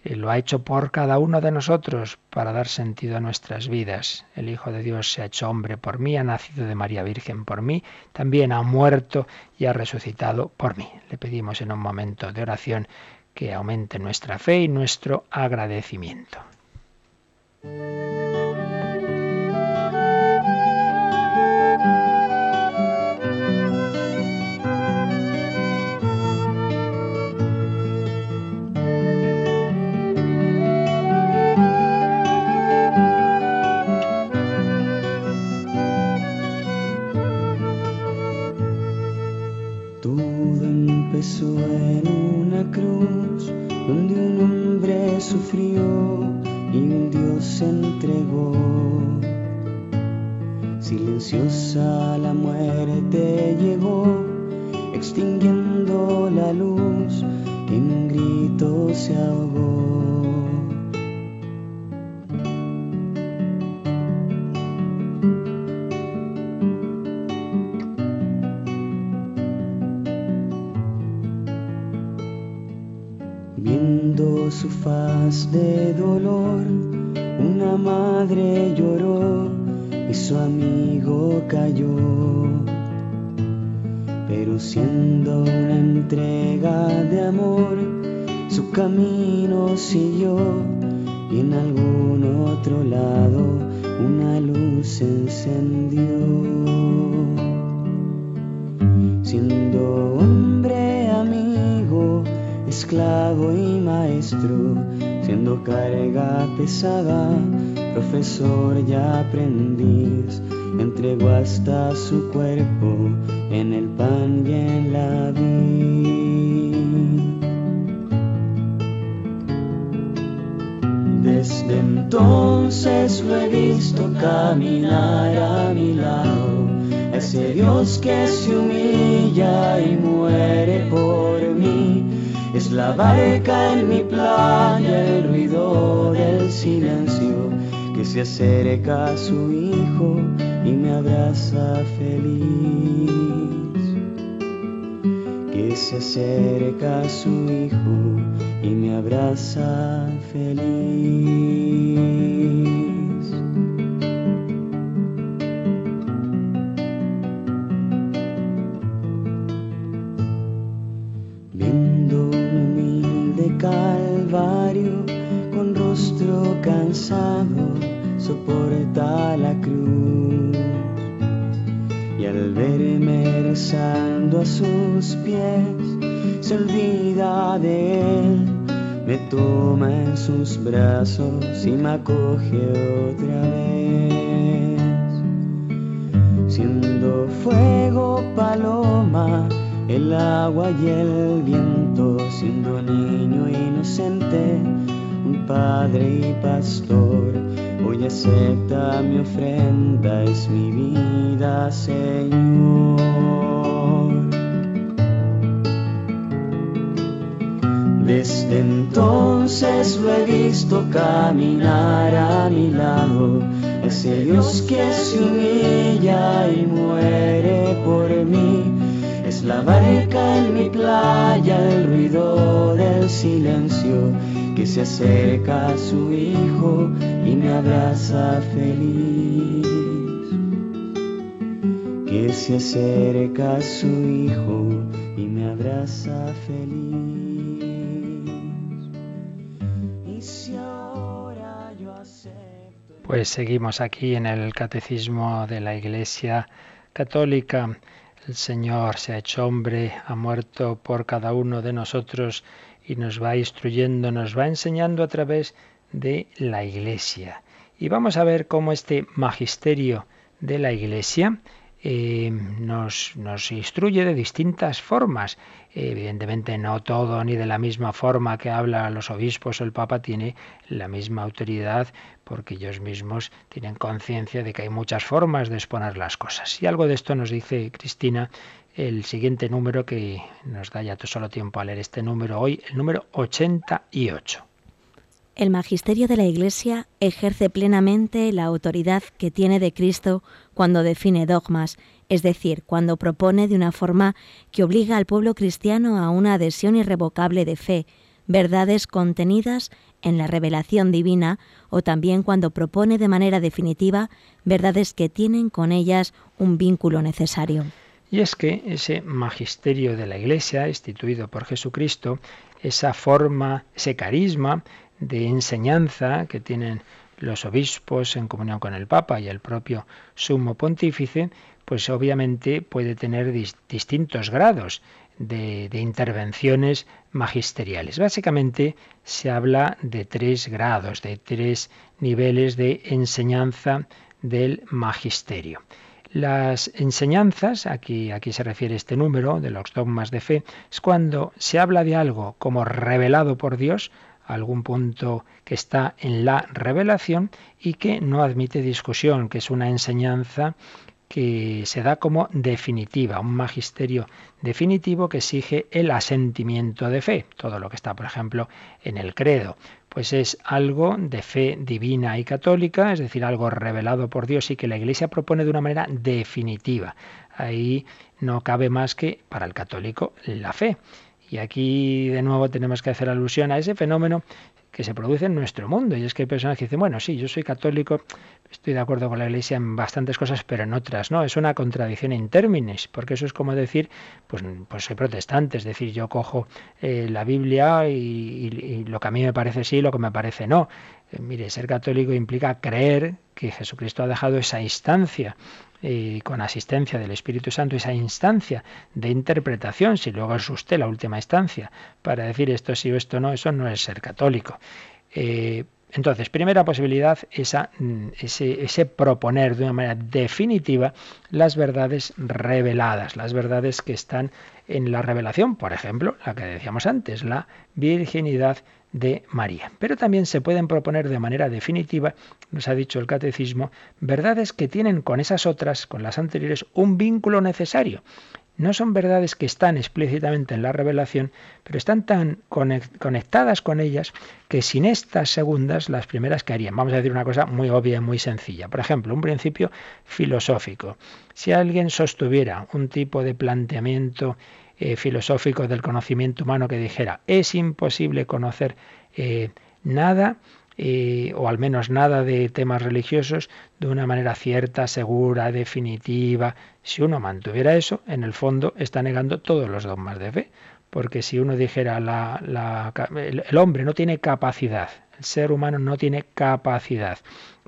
lo ha hecho por cada uno de nosotros para dar sentido a nuestras vidas. El Hijo de Dios se ha hecho hombre por mí, ha nacido de María Virgen por mí, también ha muerto y ha resucitado por mí. Le pedimos en un momento de oración que aumente nuestra fe y nuestro agradecimiento. Silenciosa la muerte llegó, extinguiendo la luz en grito se ahogó. Viendo su faz de dolor, una madre lloró y su amigo cayó. Pero siendo una entrega de amor, su camino siguió y en algún otro lado una luz se encendió. Siendo hombre amigo, esclavo y maestro, siendo carga pesada, profesor y aprendiz, entregó hasta su cuerpo en el pan y en la vid. Desde entonces lo he visto caminar a mi lado, ese Dios que se humilla y muere por mí es la barca en mi playa, el ruido del silencio que se acerca a su hijo y me abraza feliz. Que se acerca a su hijo y me abraza feliz. cansado soporta la cruz. Y al verme rezando a sus pies se olvida de él, me toma en sus brazos y me acoge otra vez. Siendo fuego paloma, el agua y el viento, siendo niño inocente Padre y Pastor, hoy acepta mi ofrenda, es mi vida, Señor. Desde entonces lo he visto caminar a mi lado, ese Dios que se humilla y muere por mí. Es la barca en mi playa, el ruido del silencio que se acerca a su hijo y me abraza feliz. Que se acerca a su hijo y me abraza feliz. Y si ahora yo acepto... Pues seguimos aquí en el Catecismo de la Iglesia Católica. El Señor se ha hecho hombre, ha muerto por cada uno de nosotros y nos va instruyendo, nos va enseñando a través de la Iglesia. Y vamos a ver cómo este magisterio de la Iglesia eh, nos, nos, instruye de distintas formas. Evidentemente no todo ni de la misma forma que hablan los obispos o el Papa tiene la misma autoridad porque ellos mismos tienen conciencia de que hay muchas formas de exponer las cosas. Y algo de esto nos dice Cristina el siguiente número que nos da ya solo tiempo a leer este número hoy, el número 88. El magisterio de la Iglesia ejerce plenamente la autoridad que tiene de Cristo cuando define dogmas, es decir, cuando propone de una forma que obliga al pueblo cristiano a una adhesión irrevocable de fe, verdades contenidas en la revelación divina o también cuando propone de manera definitiva verdades que tienen con ellas un vínculo necesario. Y es que ese magisterio de la Iglesia, instituido por Jesucristo, esa forma, ese carisma de enseñanza que tienen los obispos en comunión con el Papa y el propio sumo pontífice, pues obviamente puede tener distintos grados de, de, intervenciones magisteriales. Básicamente se habla de tres grados, de tres niveles de enseñanza del magisterio. Las enseñanzas, aquí, aquí se refiere este número de los dogmas de fe, es cuando se habla de algo como revelado por Dios, algún punto que está en la revelación y que no admite discusión, que es una enseñanza que se da como definitiva, un magisterio definitivo que exige el asentimiento de fe, todo lo que está, por ejemplo, en el credo pues es algo de fe divina y católica, es decir, algo revelado por Dios y que la Iglesia propone de una manera definitiva. Ahí no cabe más que para el católico la fe. Y aquí de nuevo tenemos que hacer alusión a ese fenómeno que se produce en nuestro mundo. Y es que hay personas que dicen, bueno, sí, yo soy católico, estoy de acuerdo con la Iglesia en bastantes cosas, pero en otras no. Es una contradicción en términos, porque eso es como decir, pues, pues soy protestante, es decir, yo cojo eh, la Biblia y, lo que a mí me parece sí, lo que me parece no. Eh, mire, ser católico implica creer que Jesucristo ha dejado esa instancia y con asistencia del Espíritu Santo, esa instancia de interpretación, si luego es usted la última instancia para decir esto sí o esto no, eso no es ser católico. Eh, entonces, primera posibilidad, esa, mm, ese, proponer de una manera definitiva las verdades reveladas, las verdades que están en la revelación, por ejemplo, la que decíamos antes, la virginidad de María. Pero también se pueden proponer de manera definitiva, nos ha dicho el catecismo, verdades que tienen con esas otras, con las anteriores, un vínculo necesario. No son verdades que están explícitamente en la revelación, pero están tan conectadas con ellas que sin estas segundas las primeras caerían. Vamos a decir una cosa muy obvia y muy sencilla. Por ejemplo, un principio filosófico. Si alguien sostuviera un tipo de planteamiento eh, filosófico del conocimiento humano que dijera es imposible conocer eh, nada eh, o al menos nada de temas religiosos de una manera cierta, segura, definitiva. Si uno mantuviera eso, en el fondo está negando todos los dogmas de fe. Porque si uno dijera la, la, el hombre no tiene capacidad, el ser humano no tiene capacidad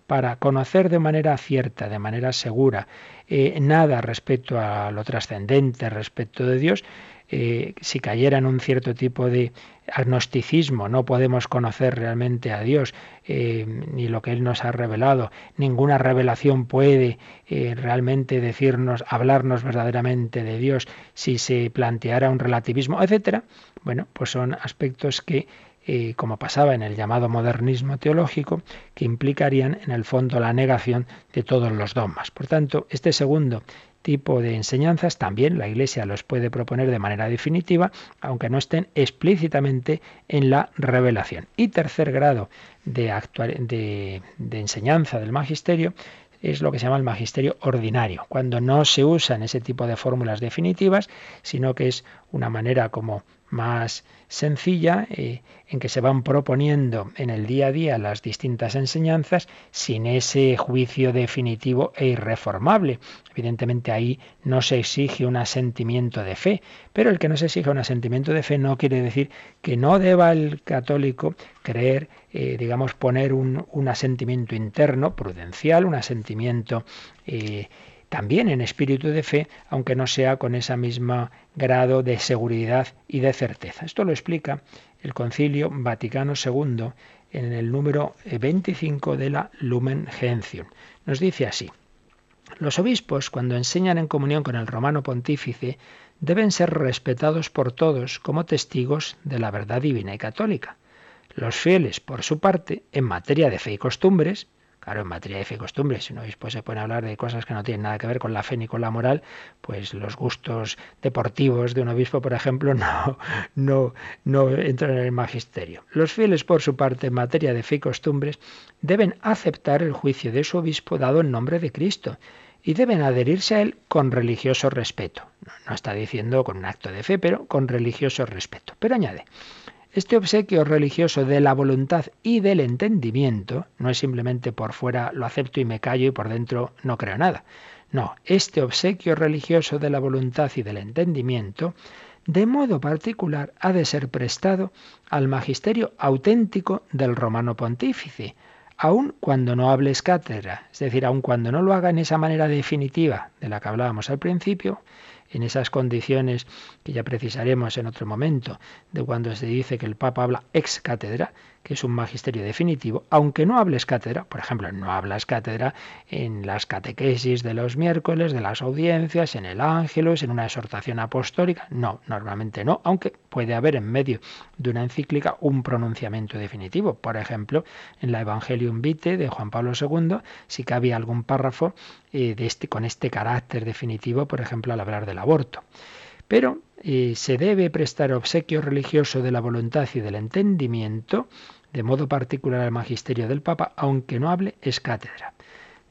para conocer de manera cierta, de manera segura, eh, nada respecto a lo trascendente, respecto de Dios, eh, si cayera en un cierto tipo de agnosticismo, no podemos conocer realmente a Dios, eh, ni lo que Él nos ha revelado, ninguna revelación puede realmente decirnos, hablarnos verdaderamente de Dios si se planteara un relativismo, etcétera. Bueno, pues son aspectos que como pasaba en el llamado modernismo teológico, que implicarían en el fondo la negación de todos los dogmas. Por tanto, este segundo tipo de enseñanzas también la Iglesia los puede proponer de manera definitiva, aunque no estén explícitamente en la revelación. Y tercer grado de, de, enseñanza del magisterio es lo que se llama el magisterio ordinario, cuando no se usan ese tipo de fórmulas definitivas, sino que es una manera como más sencilla eh, en que se van proponiendo en el día a día las distintas enseñanzas sin ese juicio definitivo e irreformable. Evidentemente ahí no se exige un asentimiento de fe, pero el que no se exija un asentimiento de fe no quiere decir que no deba el católico creer, eh, digamos, poner un, asentimiento interno, prudencial, un asentimiento... Eh, también en espíritu de fe, aunque no sea con ese mismo grado de seguridad y de certeza. Esto lo explica el Concilio Vaticano II en el número 25 de la Lumen Gentium. Nos dice así: Los obispos, cuando enseñan en comunión con el romano pontífice, deben ser respetados por todos como testigos de la verdad divina y católica. Los fieles, por su parte, en materia de fe y costumbres, Claro, en materia de fe y costumbres, si un obispo se pone a hablar de cosas que no tienen nada que ver con la fe ni con la moral, pues los gustos deportivos de un obispo, por ejemplo, no, no, no entran en el magisterio. Los fieles, por su parte, en materia de fe y costumbres, deben aceptar el juicio de su obispo dado en nombre de Cristo y deben adherirse a él con religioso respeto. No está diciendo con un acto de fe, pero con religioso respeto. Pero añade, este obsequio religioso de la voluntad y del entendimiento no es simplemente por fuera lo acepto y me callo y por dentro no creo nada. No, este obsequio religioso de la voluntad y del entendimiento de modo particular ha de ser prestado al magisterio auténtico del romano pontífice, aun cuando no hables cátedra, es decir, aun cuando no lo haga en esa manera definitiva de la que hablábamos al principio, en esas condiciones que ya precisaremos en otro momento, de cuando se dice que el Papa habla ex cátedra, que es un magisterio definitivo, aunque no hables cátedra, por ejemplo, no hablas cátedra en las catequesis de los miércoles, de las audiencias, en el ángelus, en una exhortación apostólica, no, normalmente no, aunque puede haber en medio de una encíclica un pronunciamiento definitivo. Por ejemplo, en la Evangelium Vitae de Juan Pablo II sí que había algún párrafo eh, este, con este carácter definitivo, por ejemplo, al hablar del aborto. Pero eh, se debe prestar obsequio religioso de la voluntad y del entendimiento, de modo particular al magisterio del Papa, aunque no hable es cátedra.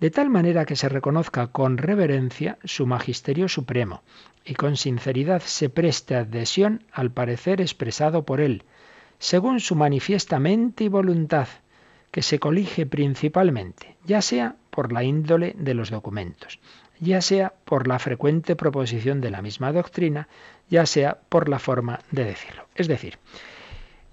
De tal manera que se reconozca con reverencia su magisterio supremo y con sinceridad se preste adhesión al parecer expresado por él, según su manifiesta mente y voluntad, que se colige principalmente, ya sea por la índole de los documentos, ya sea por la frecuente proposición de la misma doctrina, ya sea por la forma de decirlo. Es decir,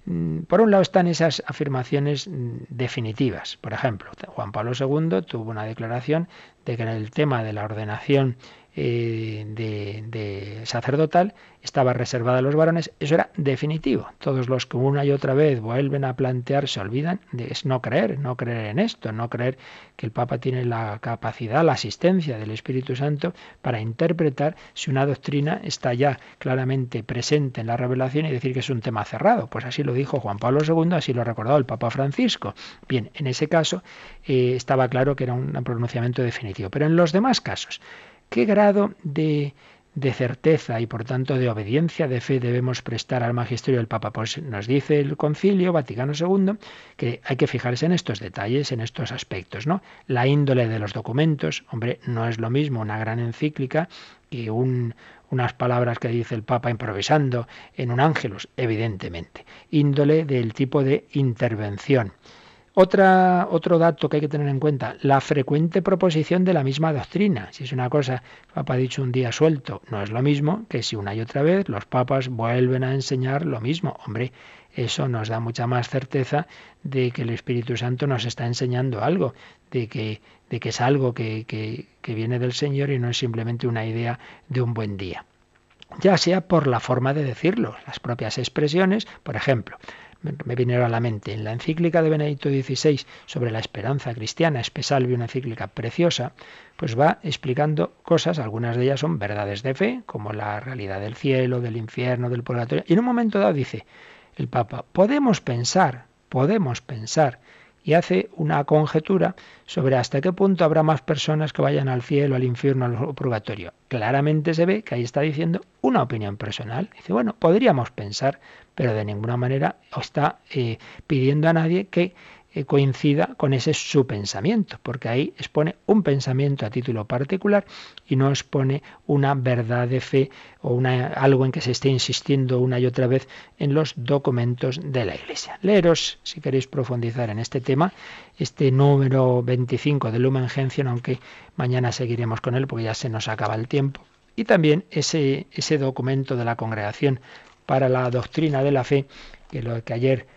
mm, por un lado están esas afirmaciones mm, definitivas. Por ejemplo, Juan Pablo II tuvo una declaración de que en el tema de la ordenación eh, de, sacerdotal estaba reservada a los varones, eso era definitivo. Todos los que una y otra vez vuelven a plantear se olvidan de no creer, no creer en esto, no creer que el Papa tiene la capacidad, la asistencia del Espíritu Santo para interpretar si una doctrina está ya claramente presente en la revelación y decir que es un tema cerrado. Pues así lo dijo Juan Pablo II, así lo ha recordado el Papa Francisco. Bien, en ese caso eh, estaba claro que era un pronunciamiento definitivo. Pero en los demás casos, ¿Qué grado de, de certeza y por tanto de obediencia de fe debemos prestar al magisterio del Papa? Pues nos dice el Concilio Vaticano II que hay que fijarse en estos detalles, en estos aspectos, ¿no? La índole de los documentos, hombre, no es lo mismo una gran encíclica que un, unas palabras que dice el Papa improvisando en un ángelus, evidentemente. Índole del tipo de intervención. Otra, otro dato que hay que tener en cuenta, la frecuente proposición de la misma doctrina. Si es una cosa, el Papa ha dicho un día suelto, no es lo mismo que si una y otra vez los papas vuelven a enseñar lo mismo. Hombre, eso nos da mucha más certeza de que el Espíritu Santo nos está enseñando algo, de que, de que es algo que, que, que viene del Señor y no es simplemente una idea de un buen día ya sea por la forma de decirlo, las propias expresiones, por ejemplo, me vinieron a la mente. En la encíclica de Benedicto XVI sobre la esperanza cristiana, Espesalvi, una encíclica preciosa, pues va explicando cosas, algunas de ellas son verdades de fe, como la realidad del cielo, del infierno, del purgatorio. Y en un momento dado dice el Papa, podemos pensar, podemos pensar y hace una conjetura sobre hasta qué punto habrá más personas que vayan al cielo, al infierno, al purgatorio. Claramente se ve que ahí está diciendo una opinión personal. Dice, bueno, podríamos pensar, pero de ninguna manera está eh, pidiendo a nadie que coincida con ese su pensamiento, porque ahí expone un pensamiento a título particular y no expone una verdad de fe o algo en que se esté insistiendo una y otra vez en los documentos de la Iglesia. Leeros, si queréis profundizar en este tema, este número 25 de Lumen Gentium, aunque mañana seguiremos con él porque ya se nos acaba el tiempo. Y también ese, ese documento de la Congregación para la Doctrina de la Fe, que lo que ayer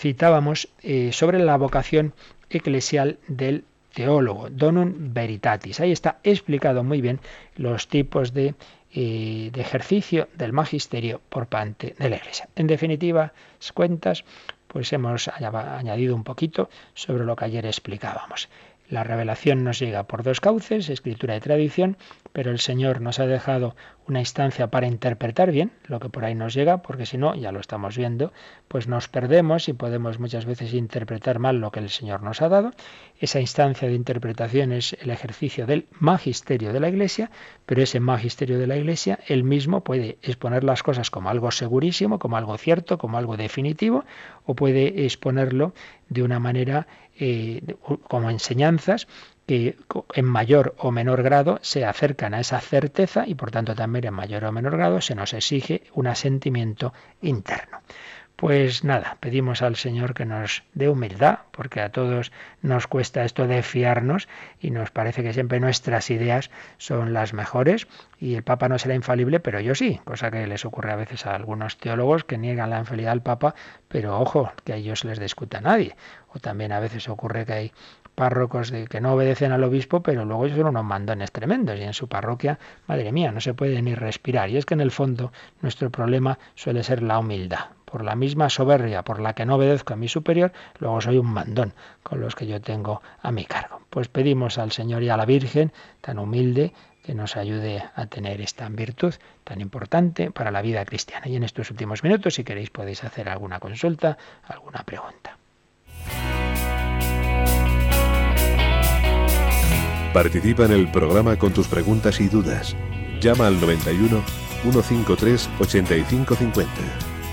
citábamos eh, sobre la vocación eclesial del teólogo, donum veritatis. Ahí está explicado muy bien los tipos de, eh, de ejercicio del magisterio por parte de la Iglesia. En definitiva, cuentas, pues hemos añadido un poquito sobre lo que ayer explicábamos. La revelación nos llega por dos cauces, escritura y tradición, pero el Señor nos ha dejado una instancia para interpretar bien lo que por ahí nos llega, porque si no, ya lo estamos viendo, pues nos perdemos y podemos muchas veces interpretar mal lo que el Señor nos ha dado. Esa instancia de interpretación es el ejercicio del magisterio de la Iglesia, pero ese magisterio de la Iglesia, él mismo puede exponer las cosas como algo segurísimo, como algo cierto, como algo definitivo, o puede exponerlo de una manera eh, como enseñanzas que en mayor o menor grado se acercan a esa certeza y por tanto también en mayor o menor grado se nos exige un asentimiento interno. Pues nada, pedimos al Señor que nos dé humildad, porque a todos nos cuesta esto de fiarnos y nos parece que siempre nuestras ideas son las mejores y el Papa no será infalible, pero yo sí, cosa que les ocurre a veces a algunos teólogos que niegan la infalibilidad al Papa, pero ojo, que a ellos les discuta a nadie. O también a veces ocurre que hay párrocos de que no obedecen al obispo, pero luego son unos mandones tremendos y en su parroquia, madre mía, no se puede ni respirar. Y es que en el fondo nuestro problema suele ser la humildad por la misma soberbia por la que no obedezco a mi superior, luego soy un mandón con los que yo tengo a mi cargo. Pues pedimos al Señor y a la Virgen, tan humilde, que nos ayude a tener esta virtud tan importante para la vida cristiana. Y en estos últimos minutos, si queréis, podéis hacer alguna consulta, alguna pregunta. Participa en el programa con tus preguntas y dudas. Llama al 91 153 8550.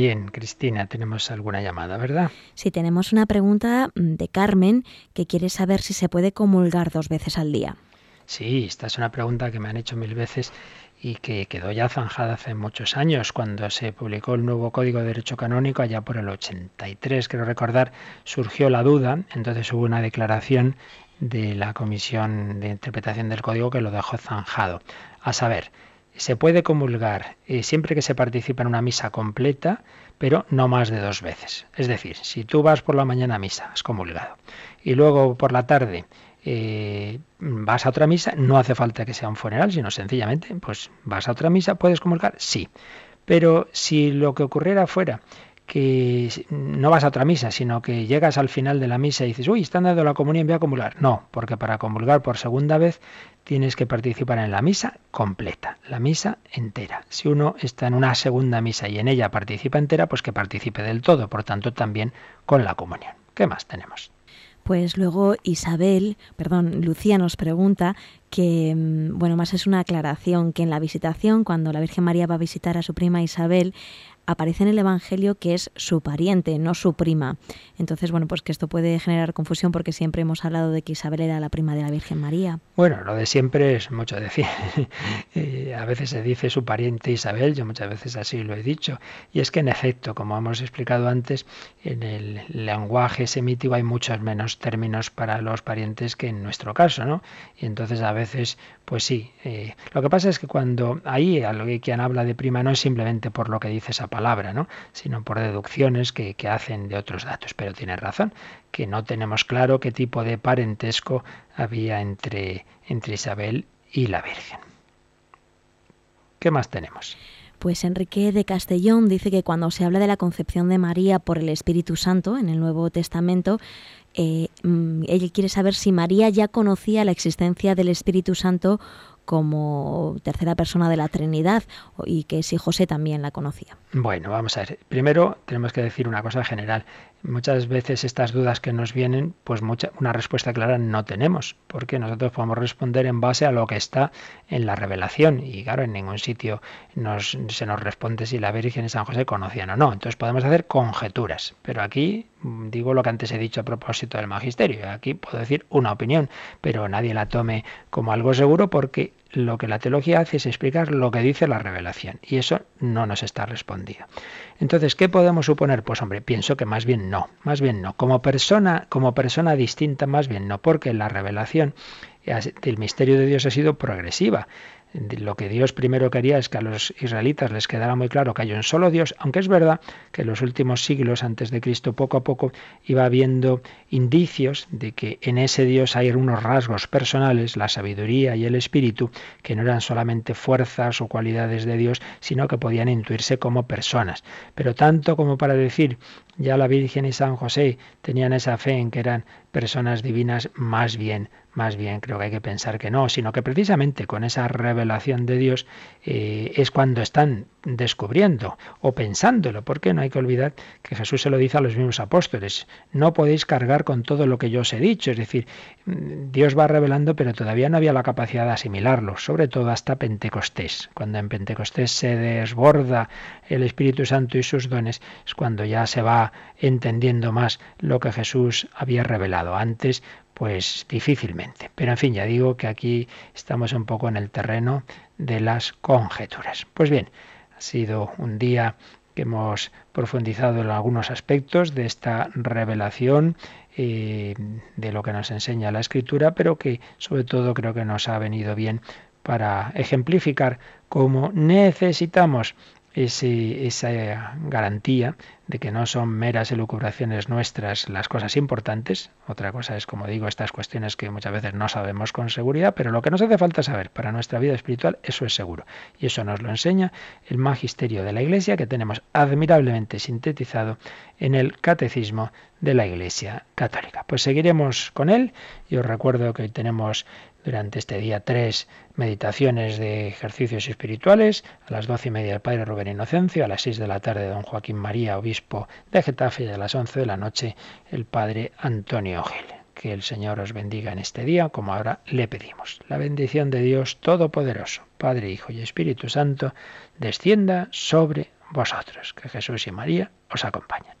Bien, Cristina, tenemos alguna llamada, ¿verdad? Sí, tenemos una pregunta mm, de Carmen que quiere saber si se puede comulgar dos veces al día. Sí, esta es una pregunta que me han hecho mil veces y que quedó ya zanjada hace muchos años, cuando se publicó el nuevo Código de Derecho Canónico, allá por el 83, quiero recordar, surgió la duda, entonces hubo una declaración de la Comisión de Interpretación del Código que lo dejó zanjado. A saber, se puede comulgar eh, siempre que se participa en una misa completa, pero no más de dos veces. Es decir, si tú vas por la mañana a misa, has comulgado, y luego por la tarde eh, vas a otra misa, no hace falta que sea un funeral, sino sencillamente, pues vas a otra misa, ¿puedes comulgar? Sí. Pero si lo que ocurriera fuera que no vas a otra misa, sino que llegas al final de la misa y dices, uy, están dando la comunión, voy a comulgar. No, porque para comulgar por segunda vez tienes que participar en la misa completa, la misa entera. Si uno está en una segunda misa y en ella participa entera, pues que participe del todo, por tanto también con la comunión. ¿Qué más tenemos? Pues luego Isabel, perdón, Lucía nos pregunta que, mm, bueno, más es una aclaración, que en la visitación, cuando la Virgen María va a visitar a su prima Isabel, aparece en el Evangelio que es su pariente, no su prima. Entonces, bueno, pues que esto puede generar confusión porque siempre hemos hablado de que Isabel era la prima de la Virgen María. Bueno, lo de siempre es mucho decir. a veces se dice su pariente Isabel, yo muchas veces así lo he dicho. Y es que en efecto, como hemos explicado antes, en el lenguaje semítico hay muchos menos términos para los parientes que en nuestro caso, ¿no? Y entonces a veces, pues sí. Eh, lo que pasa es que cuando ahí quien habla de prima no es simplemente por lo que dice esa palabra, ¿no? sino por deducciones que, hacen de otros datos. Pero tiene razón, que no tenemos claro qué tipo de parentesco había entre, entre Isabel y la Virgen. ¿Qué más tenemos? Pues Enrique de Castellón dice que cuando se habla de la concepción de María por el Espíritu Santo en el Nuevo Testamento, eh, mm, él quiere saber si María ya conocía la existencia del Espíritu Santo como tercera persona de la Trinidad y que si José también la conocía. Bueno, vamos a ver. Primero tenemos que decir una cosa general. Muchas veces estas dudas que nos vienen, pues mucha, una respuesta clara no tenemos, porque nosotros podemos responder en base a lo que está en la revelación. Y claro, en ningún sitio se nos responde si la Virgen y San José conocían o no. Entonces podemos hacer conjeturas. Pero aquí mm, digo lo que antes he dicho a propósito del magisterio. Aquí puedo decir una opinión, pero nadie la tome como algo seguro porque lo que la teología hace es explicar lo que dice la revelación y eso no nos está respondido. Entonces, ¿qué podemos suponer? Pues hombre, pienso que más bien no, más bien no. Como persona, como persona distinta, más bien no, porque la revelación del misterio de Dios ha sido progresiva lo que Dios primero quería es que a los israelitas les quedara muy claro que hay un solo Dios, aunque es verdad que en los últimos siglos antes de Cristo poco a poco iba habiendo indicios de que en ese Dios hay unos rasgos personales, la sabiduría y el espíritu, que no eran solamente fuerzas o cualidades de Dios, sino que podían intuirse como personas. Pero tanto como para decir ya la Virgen y San José tenían esa fe en que eran personas divinas, más bien más bien creo que hay que pensar que no, sino que precisamente con esa revelación de Dios eh, es cuando están descubriendo o pensándolo, porque no hay que olvidar que Jesús se lo dice a los mismos apóstoles, no podéis cargar con todo lo que yo os he dicho, es decir, mm, Dios va revelando, pero todavía no había la capacidad de asimilarlo, sobre todo hasta Pentecostés. Cuando en Pentecostés se desborda el Espíritu Santo y sus dones, es cuando ya se va entendiendo más lo que Jesús había revelado. Antes pues difícilmente. Pero en fin, ya digo que aquí estamos un poco en el terreno de las conjeturas. Pues bien, ha sido un día que hemos profundizado en algunos aspectos de esta revelación eh, de lo que nos enseña la escritura, pero que sobre todo creo que nos ha venido bien para ejemplificar cómo necesitamos esa garantía de que no son meras elucubraciones nuestras las cosas importantes. Otra cosa es, como digo, estas cuestiones que muchas veces no sabemos con seguridad, pero lo que nos hace falta saber para nuestra vida espiritual, eso es seguro. Y eso nos lo enseña el magisterio de la Iglesia que tenemos admirablemente sintetizado en el Catecismo de la Iglesia Católica. Pues seguiremos con él y os recuerdo que hoy tenemos durante este día tres meditaciones de ejercicios espirituales, a las doce y media el Padre Rubén Inocencio, a las seis de la tarde don Joaquín María, obispo de Getafe, y a las once de la noche el Padre Antonio Gil. Que el Señor os bendiga en este día, como ahora le pedimos. La bendición de Dios Todopoderoso, Padre, Hijo y Espíritu Santo, descienda sobre vosotros. Que Jesús y María os acompañen.